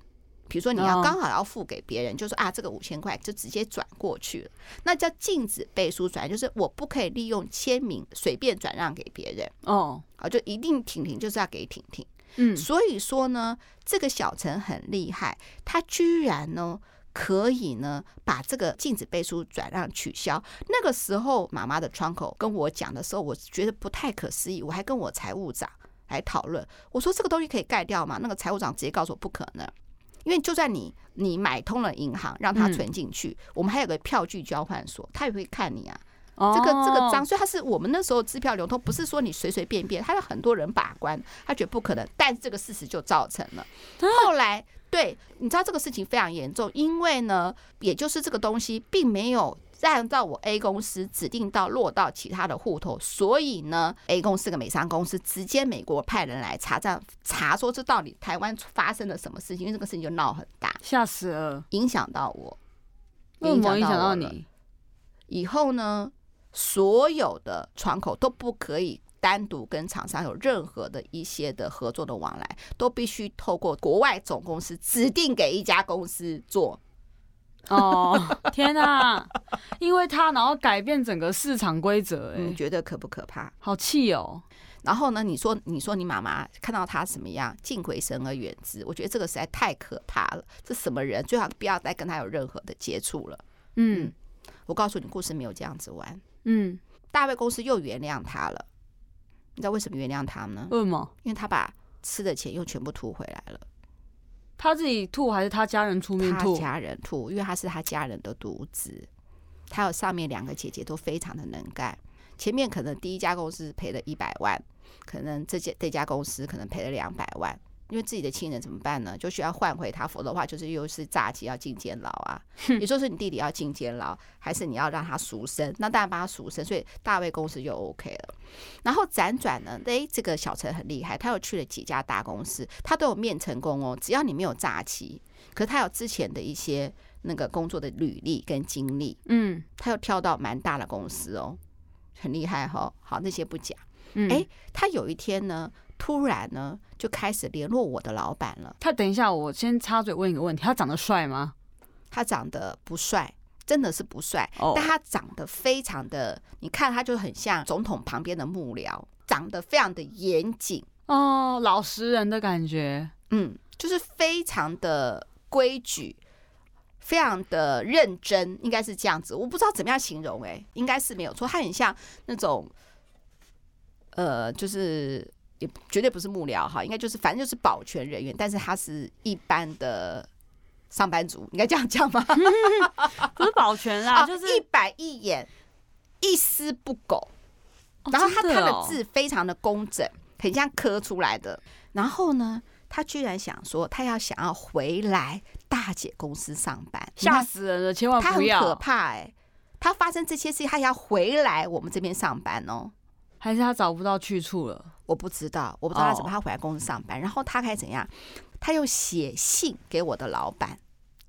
Speaker 1: 比如说你要刚好要付给别人，就说啊，这个五千块就直接转过去了，那叫禁止背书转让，就是我不可以利用签名随便转让给别人。哦，啊，就一定婷婷就是要给婷婷。嗯，所以说呢，这个小陈很厉害，他居然呢可以呢把这个禁止背书转让取消。那个时候妈妈的窗口跟我讲的时候，我觉得不太可思议，我还跟我财务长来讨论，我说这个东西可以盖掉吗？那个财务长直接告诉我不可能，因为就算你你买通了银行让他存进去，我们还有个票据交换所，他也会看你啊。这个这个章，所以他是我们那时候支票流通，不是说你随随便便，他有很多人把关，他觉得不可能，但这个事实就造成了。后来，对，你知道这个事情非常严重，因为呢，也就是这个东西并没有按照我 A 公司指定到落到其他的户头，所以呢，A 公司个美商公司直接美国派人来查账，查说这到底台湾发生了什么事情，因为这个事情就闹很大，
Speaker 2: 吓死了，
Speaker 1: 影响到我，
Speaker 2: 为什么影响到你？
Speaker 1: 以后呢？所有的窗口都不可以单独跟厂商有任何的一些的合作的往来，都必须透过国外总公司指定给一家公司做。
Speaker 2: 哦，天哪！因为他然后改变整个市场规则，
Speaker 1: 你觉得可不可怕？
Speaker 2: 好气哦！
Speaker 1: 然后呢，你说你说你妈妈看到他什么样，敬鬼神而远之，我觉得这个实在太可怕了。这什么人？最好不要再跟他有任何的接触了。嗯，我告诉你，故事没有这样子玩。嗯，大卫公司又原谅他了，你知道为什么原谅他呢？
Speaker 2: 为什么？
Speaker 1: 因为他把吃的钱又全部吐回来了。
Speaker 2: 他自己吐还是他家人出面吐？
Speaker 1: 他家人吐，因为他是他家人的独子，他有上面两个姐姐都非常的能干。前面可能第一家公司赔了一百万，可能这家这家公司可能赔了两百万。因为自己的亲人怎么办呢？就需要换回他，否则的话就是又是诈欺，要进监牢啊。你说是你弟弟要进监牢，还是你要让他赎身？那当然帮他赎身，所以大卫公司就 OK 了。然后辗转呢，诶，这个小陈很厉害，他又去了几家大公司，他都有面成功哦。只要你没有诈欺，可是他有之前的一些那个工作的履历跟经历，嗯，他又跳到蛮大的公司哦，很厉害哈、哦。好，那些不讲。诶，他有一天呢。突然呢，就开始联络我的老板了。
Speaker 2: 他等一下，我先插嘴问一个问题：他长得帅吗？
Speaker 1: 他长得不帅，真的是不帅。Oh. 但他长得非常的，你看他就很像总统旁边的幕僚，长得非常的严谨
Speaker 2: 哦，oh, 老实人的感觉。
Speaker 1: 嗯，就是非常的规矩，非常的认真，应该是这样子。我不知道怎么样形容，哎，应该是没有错。他很像那种，呃，就是。也绝对不是幕僚哈，应该就是反正就是保全人员，但是他是一般的上班族，应该这样讲吗？
Speaker 2: 不是保全 啊，就是
Speaker 1: 一板一眼，一丝不苟。然后他他的字非常的工整，很像刻出来的。然后呢，他居然想说他要想要回来大姐公司上班，
Speaker 2: 吓死人了！千万不要，
Speaker 1: 他很可怕哎、欸！他发生这些事情，他要回来我们这边上班哦，
Speaker 2: 还是他找不到去处了？
Speaker 1: 我不知道，我不知道他怎么他回来公司上班，然后他开始怎样？他又写信给我的老板，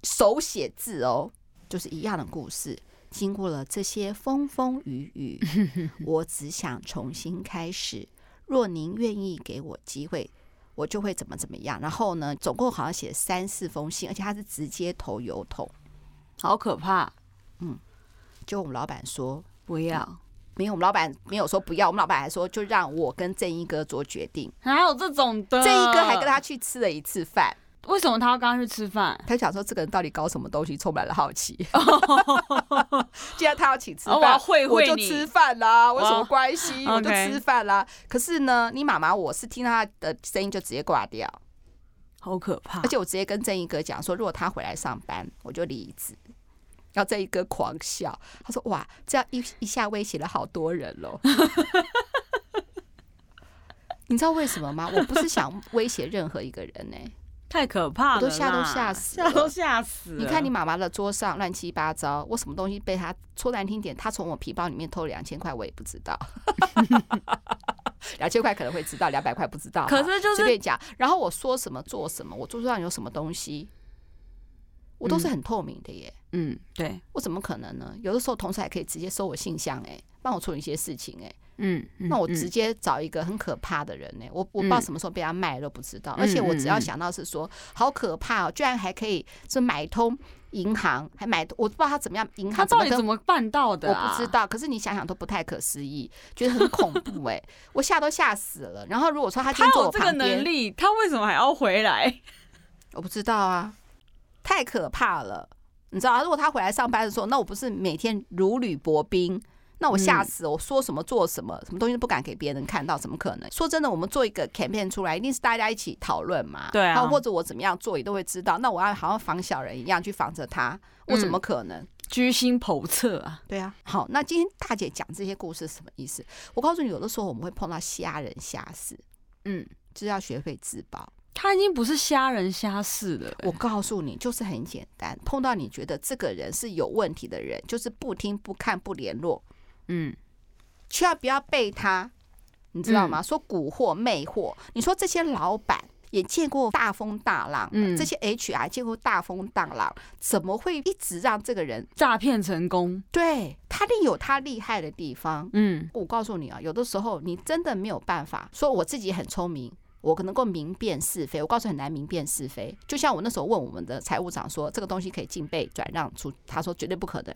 Speaker 1: 手写字哦，就是一样的故事。经过了这些风风雨雨，我只想重新开始。若您愿意给我机会，我就会怎么怎么样。然后呢，总共好像写三四封信，而且他是直接投邮筒，
Speaker 2: 好可怕。
Speaker 1: 嗯，就我们老板说
Speaker 2: 不要，
Speaker 1: 嗯，没有，我们老板没有说不要，我们老板还说就让我跟正一哥做决定。
Speaker 2: 还有这种的，
Speaker 1: 正一哥还跟他去吃了一次饭。
Speaker 2: 为什么他要跟他去吃饭？
Speaker 1: 他想说这个人到底搞什么东西，充满了好奇。既然他要请吃饭，
Speaker 2: 我要会会
Speaker 1: 我就吃饭啦，有什么关系？
Speaker 2: 我，
Speaker 1: 我就吃饭啦。可是呢，你妈妈我是听他的声音就直接挂掉，
Speaker 2: 好可怕。
Speaker 1: 而且我直接跟正义哥讲说，如果他回来上班，我就离职。然后正义哥狂笑，他说：“哇，这样一一下威胁了好多人喽。”你知道为什么吗？我不是想威胁任何一个人呢、欸。
Speaker 2: 太可怕了，
Speaker 1: 我都吓都吓死，吓
Speaker 2: 都吓死。
Speaker 1: 你看你妈妈的桌上乱七八糟，我什么东西被他说难听点，他从我皮包里面偷两千块，我也不知道。两千块可能会知道，两百块不知道。
Speaker 2: 可是就是
Speaker 1: 随便讲，然后我说什么做什么，我桌上有什么东西，我都是很透明的耶。
Speaker 2: 嗯，对，
Speaker 1: 我怎么可能呢？有的时候同事还可以直接收我信箱，哎，帮我处理一些事情，哎。
Speaker 2: 嗯，
Speaker 1: 那我直接找一个很可怕的人呢、欸，我我不知道什么时候被他卖了都不知道，而且我只要想到是说好可怕哦，居然还可以是买通银行，还买我不知道他怎么样，银行
Speaker 2: 他到底怎么办到的？
Speaker 1: 我不知道，可是你想想都不太可思议，觉得很恐怖哎，我吓都吓死了。然后如果说他
Speaker 2: 他有这个能力，他为什么还要回来？
Speaker 1: 我不知道啊，太可怕了，你知道啊？如果他回来上班的时候，那我不是每天如履薄冰？那我吓死！我说什么做什么，什么东西都不敢给别人看到，怎么可能？说真的，我们做一个 campaign 出来，一定是大家一起讨论嘛。
Speaker 2: 对啊。
Speaker 1: 或者我怎么样做，也都会知道。那我要好像防小人一样去防着他，我怎么可能？
Speaker 2: 居心叵测啊！
Speaker 1: 对啊。好，那今天大姐讲这些故事是什么意思？我告诉你，有的时候我们会碰到瞎人瞎事，嗯，就是要学会自保。
Speaker 2: 他已经不是瞎人瞎事了。
Speaker 1: 我告诉你，就是很简单，碰到你觉得这个人是有问题的人，就是不听不看不联络，嗯。千万不要被他，你知道吗？说蛊惑魅惑，你说这些老板也见过大风大浪，嗯，这些 HR 见过大风大浪，怎么会一直让这个人
Speaker 2: 诈骗成功？
Speaker 1: 对，他另有他厉害的地方。
Speaker 2: 嗯，
Speaker 1: 我告诉你啊，有的时候你真的没有办法说我自己很聪明，我可能够明辨是非。我告诉很难明辨是非。就像我那时候问我们的财务长说，这个东西可以进被转让出，他说绝对不可能。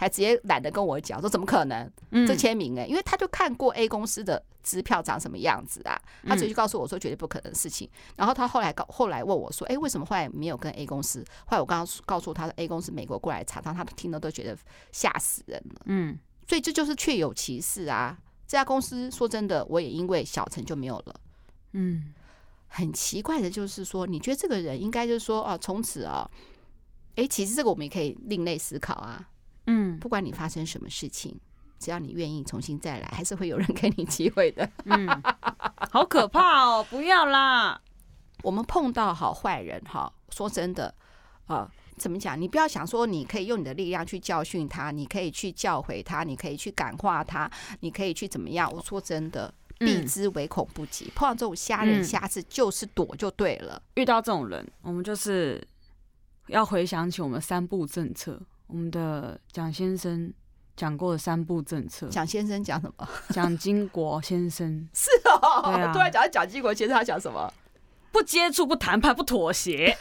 Speaker 1: 还直接懒得跟我讲，说怎么可能？这签名哎，因为他就看过 A 公司的支票长什么样子啊，他直接告诉我说绝对不可能的事情。然后他后来告后来问我说，哎，为什么后来没有跟 A 公司？后来我刚刚告诉他的 A 公司美国过来查他，他听了都觉得吓死人了。嗯，所以这就是确有其事啊。这家公司说真的，我也因为小陈就没有了。嗯，很奇怪的就是说，你觉得这个人应该就是说哦，从此啊，哎，其实这个我们也可以另类思考啊。嗯，不管你发生什么事情，只要你愿意重新再来，还是会有人给你机会的。
Speaker 2: 嗯，好可怕哦！不要啦，
Speaker 1: 我们碰到好坏人哈，说真的啊，怎么讲？你不要想说你可以用你的力量去教训他，你可以去教诲他，你可以去感化他，你可以去怎么样？我说真的，避之唯恐不及。碰到这种虾人虾事，就是躲就对了。
Speaker 2: 遇到这种人，我们就是要回想起我们三步政策。我们的蒋先生讲过的三步政策。
Speaker 1: 蒋先生讲什么？
Speaker 2: 蒋经国先生
Speaker 1: 是哦。
Speaker 2: 对啊。
Speaker 1: 突然讲到蒋经国先生，他讲什么？
Speaker 2: 不接触、不谈判、不妥协，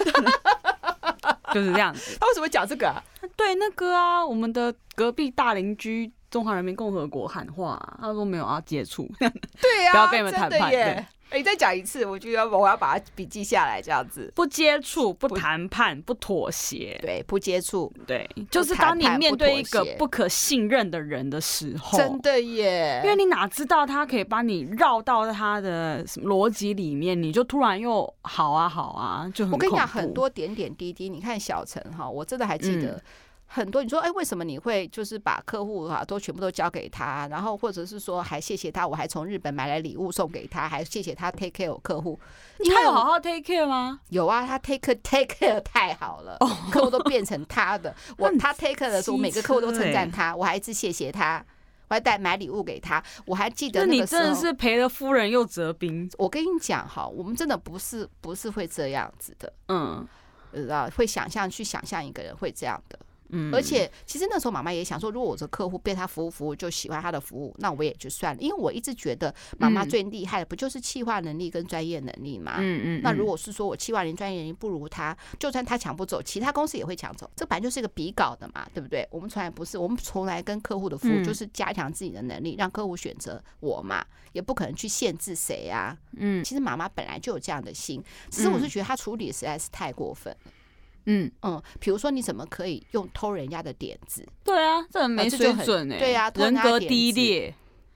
Speaker 2: 就是这样子。
Speaker 1: 他为什么讲这个啊？
Speaker 2: 对那个啊，我们的隔壁大邻居中华人民共和国喊话，他说没有要接触。
Speaker 1: 对呀、啊，
Speaker 2: 不要跟你们谈判。对。
Speaker 1: 哎，你再讲一次，我就要我要把它笔记下来，这样子。
Speaker 2: 不接触，不谈判，不妥协。
Speaker 1: 对，不接触，
Speaker 2: 对，就是当你面对一个不可信任的人的时候，
Speaker 1: 真的耶，
Speaker 2: 因为你哪知道他可以把你绕到他的什么逻辑里面，你就突然又好啊好啊，就很。
Speaker 1: 我跟你讲很多点点滴滴，你看小陈哈，我真的还记得很多你说，哎，为什么你会就是把客户哈都全部都交给他，然后或者是说还谢谢他，我还从日本买来礼物送给他，还谢谢他 take care 我客户。
Speaker 2: 他有好好 take care 吗？
Speaker 1: 有啊，他 take take care 太好了，客户都变成他的。我他 take care 的时候，我每个客户都称赞他，我还一直谢谢他，我还带买礼物给他。我还记得
Speaker 2: 你真的是赔了夫人又折兵。
Speaker 1: 我跟你讲哈，我们真的不是不是会这样子的，嗯，知道会想象去想象一个人会这样的。嗯，而且其实那时候妈妈也想说，如果我的客户被他服务服务就喜欢他的服务，那我也就算了。因为我一直觉得妈妈最厉害的不就是企划能力跟专业能力吗？嗯嗯。那如果是说我企划能力、专业能力不如他，就算他抢不走，其他公司也会抢走。这本来就是一个比稿的嘛，对不对？我们从来不是，我们从来跟客户的服务就是加强自己的能力，让客户选择我嘛，也不可能去限制谁呀。嗯，其实妈妈本来就有这样的心，只是我是觉得她处理实在是太过分了。嗯嗯，比如说你怎么可以用偷人家的点子？
Speaker 2: 对啊，这很没水准哎，对啊，人格低劣，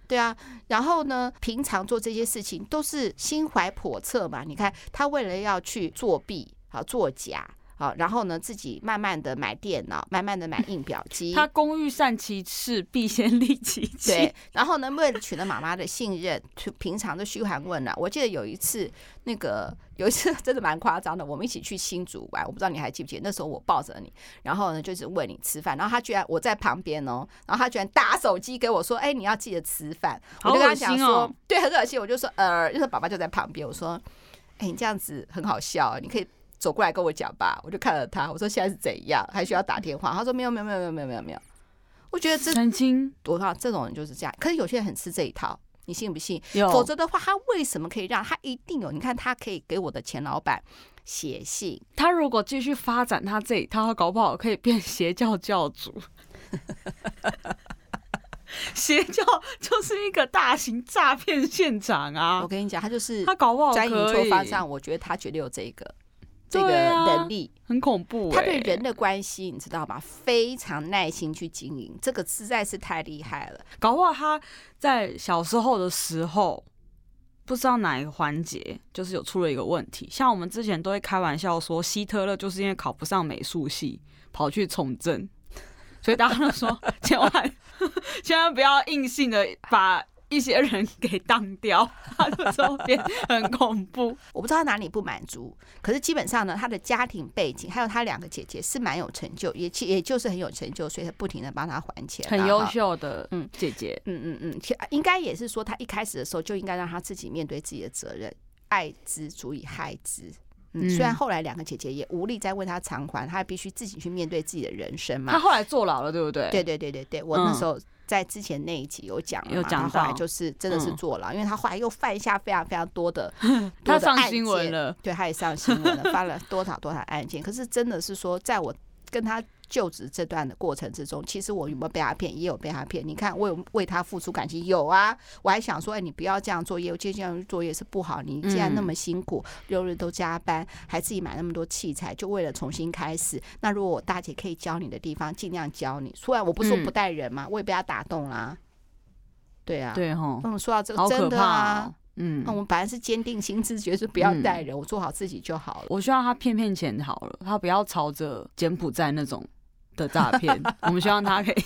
Speaker 1: 对啊。然后呢，平常做这些事情都是心怀叵测嘛。你看他为了要去作弊好，作假。好，然后呢，自己慢慢的买电脑，慢慢的买印表机。
Speaker 2: 他工欲善其事，必先利其器。
Speaker 1: 对，然后呢，为了取得妈妈的信任，平常的嘘寒问暖。我记得有一次，那个有一次 真的蛮夸张的，我们一起去新竹玩，我不知道你还记不记得？那时候我抱着你，然后呢，就是问你吃饭，然后他居然我在旁边哦，然后他居然打手机给我说：“哎，你要记得吃饭。”我就跟他讲说：“哦、对，很恶心。”我就说：“呃，因为爸爸就在旁边。”我说：“哎，你这样子很好笑，你可以。”走过来跟我讲吧，我就看了他，我说现在是怎样，还需要打电话？他说没有没有没有没有没有没有没有。我觉得
Speaker 2: 这
Speaker 1: 我看这种人就是这样，可是有些人很吃这一套，你信不信？
Speaker 2: 有
Speaker 1: 否则的话，他为什么可以让他一定有？你看他可以给我的前老板写信，
Speaker 2: 他如果继续发展他这一套，他搞不好可以变邪教教主。邪教就是一个大型诈骗现场啊！
Speaker 1: 我跟你讲，他就是
Speaker 2: 他搞不好可以
Speaker 1: 沾隐错发上，我觉得他绝对有这个。这个能力
Speaker 2: 很恐怖，
Speaker 1: 他对人的关系你知道吗？非常耐心去经营，这个实在是太厉害了。
Speaker 2: 搞不好他在小时候的时候，不知道哪一个环节就是有出了一个问题。像我们之前都会开玩笑说，希特勒就是因为考不上美术系，跑去从政，所以大家都说 千万千万不要硬性的把。一些人给当掉，他的周边很恐怖。
Speaker 1: 我不知道他哪里不满足，可是基本上呢，他的家庭背景还有他两个姐姐是蛮有成就，也其也就是很有成就，所以他不停的帮他还钱，
Speaker 2: 很优秀的嗯姐姐，
Speaker 1: 嗯嗯嗯，其应该也是说他一开始的时候就应该让他自己面对自己的责任，爱之足以害之。嗯，虽然后来两个姐姐也无力再为他偿还，他必须自己去面对自己的人生嘛。
Speaker 2: 他后来坐牢了，对不对？
Speaker 1: 对对对对对，我那时候。在之前那一集有讲，有讲后来就是真的是坐牢，因为他后来又犯下非常非常多的，
Speaker 2: 他上新闻了，
Speaker 1: 对，他也上新闻了，犯了多少多少案件，可是真的是说，在我跟他。就职这段的过程之中，其实我有没有被他骗？也有被他骗。你看，我有为他付出感情，有啊。我还想说，哎，你不要这样做业务，接这样做业是不好。你既然那么辛苦，六日都加班，还自己买那么多器材，就为了重新开始。那如果我大姐可以教你的地方，尽量教你。虽然我不是说不带人嘛，我也被他打动啦。对啊，
Speaker 2: 对哈。
Speaker 1: 嗯，说到这个，真的啊。嗯，那我们本来是坚定心志，觉得是不要带人，我做好自己就好了。
Speaker 2: 我希望他骗骗钱好了，他不要朝着柬埔寨那种。的诈骗，我们希望他可以。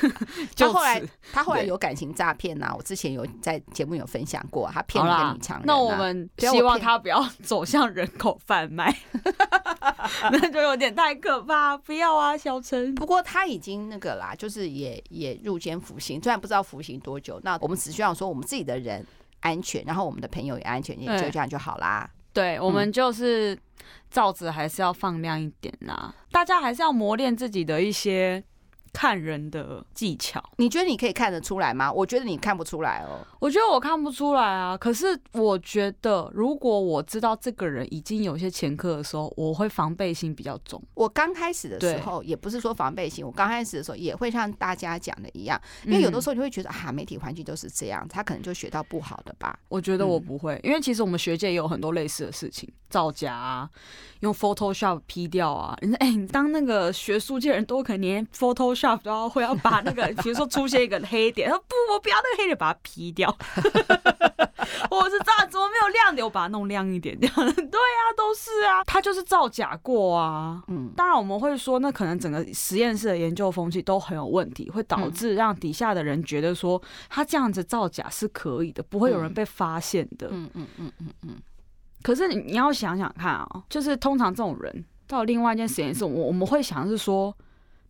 Speaker 1: 就后来，他后来有感情诈骗呐。我之前有在节目有分享过，他骗了个女强人。
Speaker 2: 那我们希望他不要 走向人口贩卖，那就有点太可怕。不要啊，小陈。
Speaker 1: 不过他已经那个啦，就是也也入监服刑，虽然不知道服刑多久。那我们只需要说，我们自己的人安全，然后我们的朋友也安全，也就这样就好啦。
Speaker 2: 对，我们就是。罩子还是要放亮一点啦，大家还是要磨练自己的一些看人的技巧。
Speaker 1: 你觉得你可以看得出来吗？我觉得你看不出来哦。
Speaker 2: 我觉得我看不出来啊。可是我觉得，如果我知道这个人已经有些前科的时候，我会防备心比较重。
Speaker 1: 我刚开始的时候也不是说防备心，我刚开始的时候也会像大家讲的一样，因为有的时候你会觉得啊，媒体环境都是这样，他可能就学到不好的吧。
Speaker 2: 我觉得我不会，因为其实我们学界也有很多类似的事情，造假啊，用 Photoshop P 掉啊。人家，哎，你当那个学术界人都可能连 Photoshop 都要会要把那个，比如说出现一个黑点，他说不，我不要那个黑点，把它 P 掉。我是这样怎么没有亮点？我把它弄亮一点，这样对啊，都是啊，他就是造假过啊。嗯，当然我们会说，那可能整个实验室的研究风气都很有问题，会导致让底下的人觉得说他这样子造假是可以的，不会有人被发现的。嗯嗯嗯嗯嗯。可是你你要想想看啊，就是通常这种人到另外一间实验室，我我们会想是说，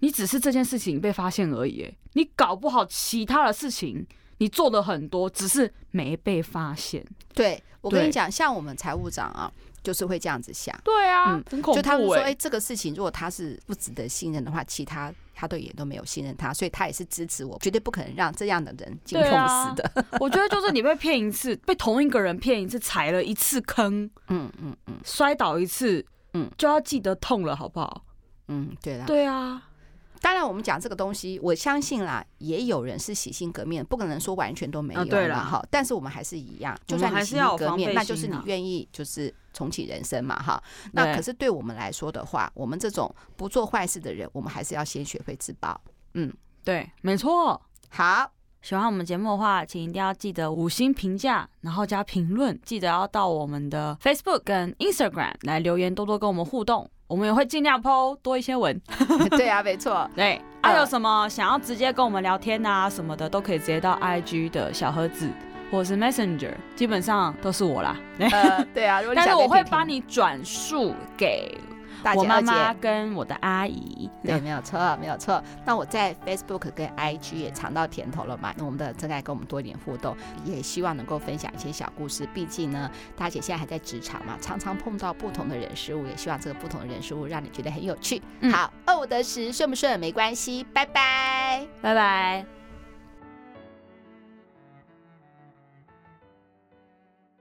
Speaker 2: 你只是这件事情被发现而已，你搞不好其他的事情。你做的很多，只是没被发现。
Speaker 1: 对，我跟你讲，像我们财务长啊，就是会这样子想。
Speaker 2: 对啊，嗯，很恐怖欸。
Speaker 1: 就他们说，哎，这个事情如果他是不值得信任的话，其他他都也都没有信任他，所以他也是支持我，绝对不可能让这样的人进公司的。
Speaker 2: 啊、我觉得就是你被骗一次，被同一个人骗一次，踩了一次坑，嗯嗯嗯，摔倒一次，嗯，就要记得痛了，好不好？
Speaker 1: 嗯，对啦，
Speaker 2: 对啊。
Speaker 1: 当然，我们讲这个东西，我相信啦，也有人是洗心革面，不可能说完全都没有了哈。但是我们还是一样，就算你洗心革面，那就是你愿意就是重启人生嘛哈。那可是对我们来说的话，我们这种不做坏事的人，我们还是要先学会自保。嗯，
Speaker 2: 对，没错。
Speaker 1: 好，
Speaker 2: 喜欢我们节目的话，请一定要记得五星评价，然后加评论，记得要到我们的 Facebook 跟 Instagram 来留言，多多跟我们互动。我们也会尽量 po 多一些文，
Speaker 1: 对啊，没错，
Speaker 2: 对。还、啊、有什么想要直接跟我们聊天啊什么的，都可以直接到 IG 的小盒子或是 Messenger，基本上都是我啦。
Speaker 1: 呃，对啊，
Speaker 2: 但是我会帮你转述给。我妈妈跟我的阿姨，
Speaker 1: 对，没有错，没有错。那我在 Facebook 跟 IG 也尝到甜头了嘛？那我们的真爱跟我们多一点互动，也希望能够分享一些小故事。毕竟呢，大姐现在还在职场嘛，常常碰到不同的人事物，也希望这个不同的人事物让你觉得很有趣。好，二五得十，顺不顺没关系，拜拜，
Speaker 2: 拜拜。